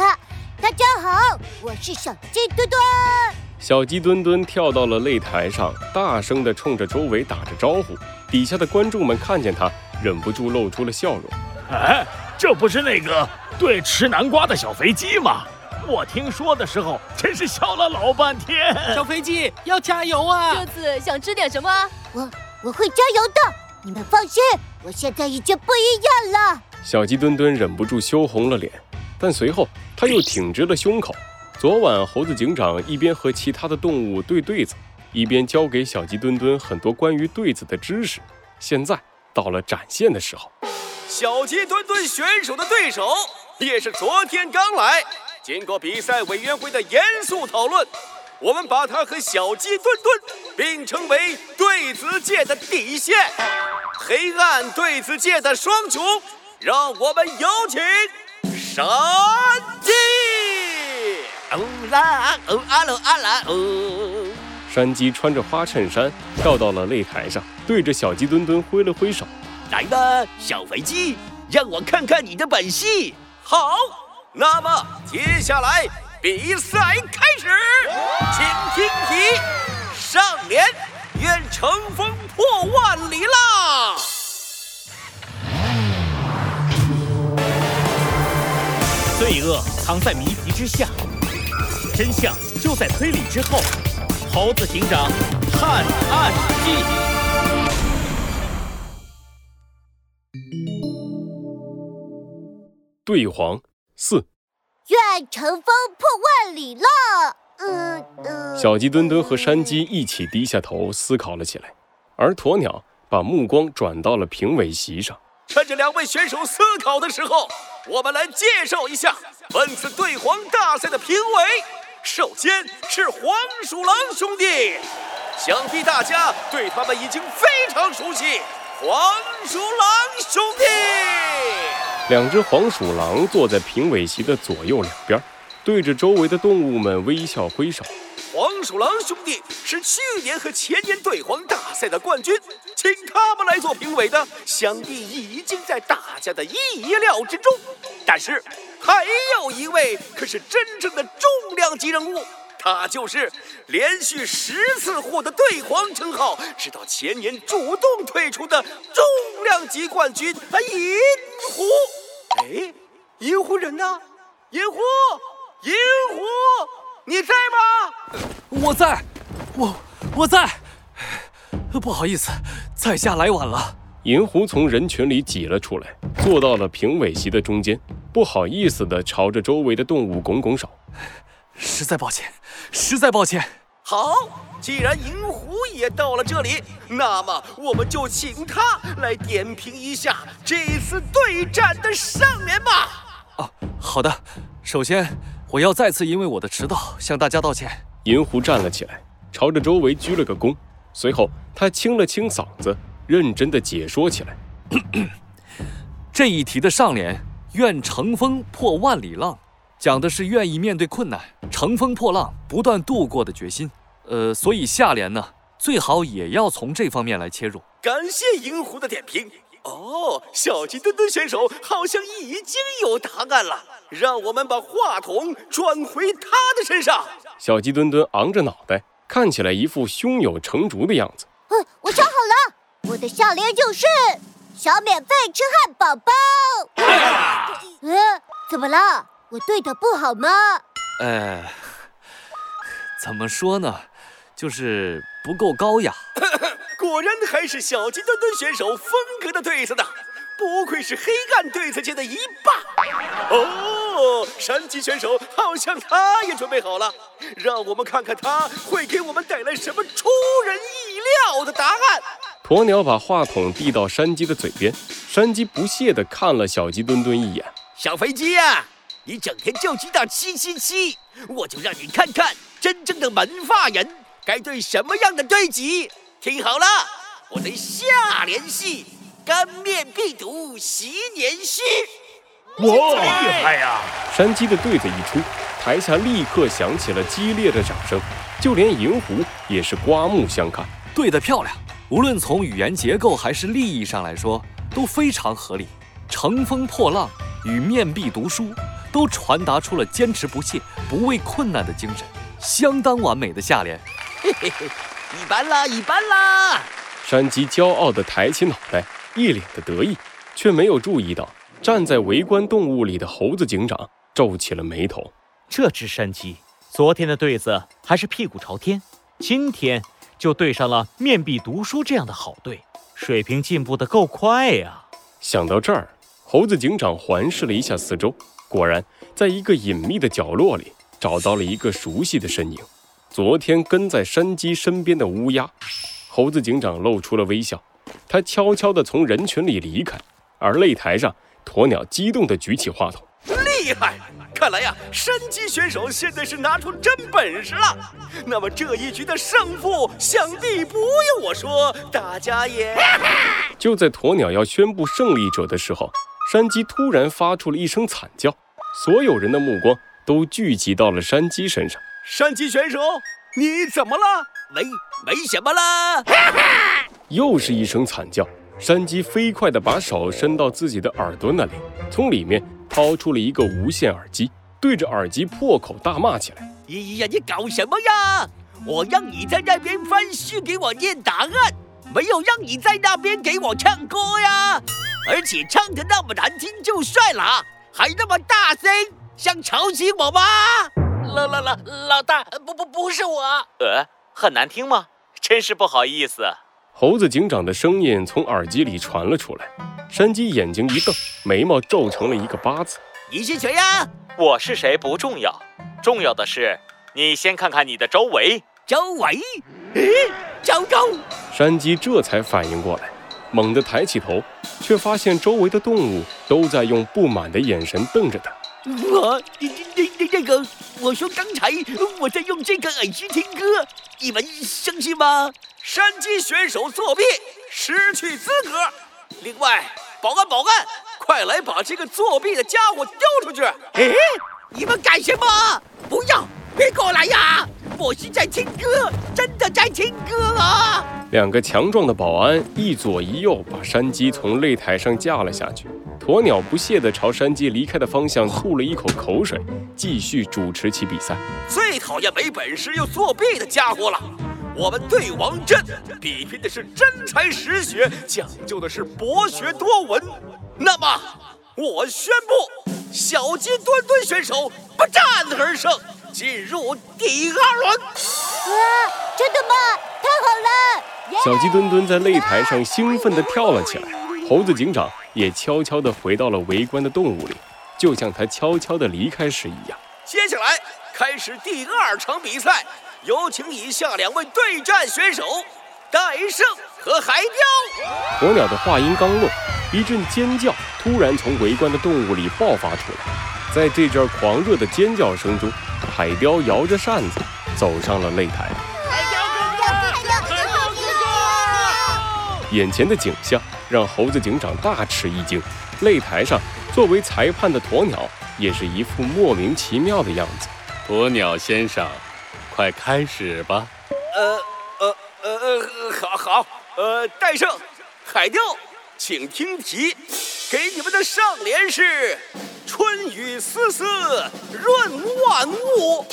啊，大家好，我是小鸡墩墩。小鸡墩墩跳到了擂台上，大声的冲着周围打着招呼。底下的观众们看见他，忍不住露出了笑容。哎，这不是那个对吃南瓜的小飞机吗？我听说的时候，真是笑了老半天。小飞机要加油啊！这次想吃点什么？我我会加油的，你们放心，我现在已经不一样了。小鸡墩墩忍不住羞红了脸，但随后他又挺直了胸口。昨晚，猴子警长一边和其他的动物对对子，一边教给小鸡墩墩很多关于对子的知识。现在到了展现的时候，小鸡墩墩选手的对手也是昨天刚来。经过比赛委员会的严肃讨论，我们把他和小鸡墩墩并称为对子界的底线，黑暗对子界的双雄。让我们有请山鸡！哦啦哦啊喽啊啦哦！山鸡穿着花衬衫跳到了擂台上，对着小鸡墩墩挥了挥手：“来吧，小肥鸡，让我看看你的本事。”好。那么接下来比赛开始，请听题：上联“愿乘风破万里浪”，罪恶藏在谜题之下，真相就在推理之后。猴子警长探案记，对黄。四，愿乘风破万里浪。嗯嗯。小鸡墩墩和山鸡一起低下头思考了起来，而鸵鸟把目光转到了评委席上。趁着两位选手思考的时候，我们来介绍一下本次对黄大赛的评委。首先是黄鼠狼兄弟，想必大家对他们已经非常熟悉。黄鼠狼兄弟。两只黄鼠狼坐在评委席的左右两边，对着周围的动物们微笑挥手。黄鼠狼兄弟是去年和前年对黄大赛的冠军，请他们来做评委的，想必已经在大家的意料之中。但是还有一位可是真正的重量级人物。他就是连续十次获得“对皇”称号，直到前年主动退出的重量级冠军银狐。哎，银狐人呢？银狐，银狐，你在吗？我在，我我在。不好意思，在下来晚了。银狐从人群里挤了出来，坐到了评委席的中间，不好意思地朝着周围的动物拱拱手。实在抱歉，实在抱歉。好，既然银狐也到了这里，那么我们就请他来点评一下这次对战的上联吧。哦，好的。首先，我要再次因为我的迟到向大家道歉。银狐站了起来，朝着周围鞠了个躬，随后他清了清嗓子，认真的解说起来。这一题的上联“愿乘风破万里浪”。讲的是愿意面对困难、乘风破浪、不断度过的决心。呃，所以下联呢，最好也要从这方面来切入。感谢银狐的点评。哦，小鸡墩墩选手好像已经有答案了，让我们把话筒转回他的身上。小鸡墩墩昂着脑袋，看起来一副胸有成竹的样子。嗯，我想好了，我的下联就是想免费吃汉堡包。嗯，怎么了？我对的不好吗？呃，怎么说呢，就是不够高雅。果然还是小鸡墩墩选手风格的对子呢，不愧是黑暗对子界的一霸。哦，山鸡选手好像他也准备好了，让我们看看他会给我们带来什么出人意料的答案。鸵鸟把话筒递到山鸡的嘴边，山鸡不屑地看了小鸡墩墩一眼。小飞机呀！你整天就知道七七七，我就让你看看真正的门化人该对什么样的对己。听好了，我的下联是“干面必读十年诗”。哇，厉害呀！山鸡的对子一出，台下立刻响起了激烈的掌声，就连银狐也是刮目相看。对得漂亮，无论从语言结构还是立意上来说，都非常合理。乘风破浪与面壁读书。都传达出了坚持不懈、不畏困难的精神，相当完美的下联。嘿嘿嘿，一般啦，一般啦。山鸡骄傲地抬起脑袋，一脸的得意，却没有注意到站在围观动物里的猴子警长皱起了眉头。这只山鸡昨天的对子还是屁股朝天，今天就对上了面壁读书这样的好队，水平进步的够快呀！想到这儿，猴子警长环视了一下四周，果然在一个隐秘的角落里找到了一个熟悉的身影——昨天跟在山鸡身边的乌鸦。猴子警长露出了微笑，他悄悄地从人群里离开，而擂台上，鸵鸟激动地举起话筒：“厉害！看来呀，山鸡选手现在是拿出真本事了。那么这一局的胜负，想必不用我说，大家也……” 就在鸵鸟要宣布胜利者的时候，山鸡突然发出了一声惨叫，所有人的目光都聚集到了山鸡身上。山鸡选手，你怎么了？没没什么啦！又是一声惨叫，山鸡飞快地把手伸到自己的耳朵那里，从里面掏出了一个无线耳机，对着耳机破口大骂起来：“咦呀，你搞什么呀？我让你在那边翻书给我念答案，没有让你在那边给我唱歌呀！而且唱的那么难听就算了，还那么大声，想吵醒我吗？”老老老老大，不不不是我，呃。很难听吗？真是不好意思。猴子警长的声音从耳机里传了出来。山鸡眼睛一瞪，眉毛皱成了一个八字。你是谁呀？我是谁不重要，重要的是你先看看你的周围。周围？咦，糟糕！山鸡这才反应过来，猛地抬起头，却发现周围的动物都在用不满的眼神瞪着他。我，你你你这个，我说刚才我在用这个耳机听歌，你们相信吗？山鸡选手作弊，失去资格。另外，保安保安，快来把这个作弊的家伙丢出去！哎，你们干什么？不要，别过来呀！我是在听歌，真的在听歌啊！两个强壮的保安一左一右把山鸡从擂台上架了下去。鸵鸟不屑地朝山鸡离开的方向吐了一口口水，继续主持起比赛。最讨厌没本事又作弊的家伙了！我们对王镇比拼的是真才实学，讲究的是博学多闻。那么，我宣布，小鸡墩墩选手不战而胜，进入第二轮。哇，真的吗？太好了！小鸡墩墩在擂台上兴奋地跳了起来。猴子警长。也悄悄地回到了围观的动物里，就像他悄悄地离开时一样。接下来开始第二场比赛，有请以下两位对战选手：戴胜和海雕。火鸟的话音刚落，一阵尖叫突然从围观的动物里爆发出来。在这阵狂热的尖叫声中，海雕摇着扇子走上了擂台。眼前的景象。让猴子警长大吃一惊，擂台上作为裁判的鸵鸟也是一副莫名其妙的样子。鸵鸟先生，快开始吧。呃呃呃呃，好好，呃，戴胜，海雕，请听题，给你们的上联是“春雨丝丝润万物”。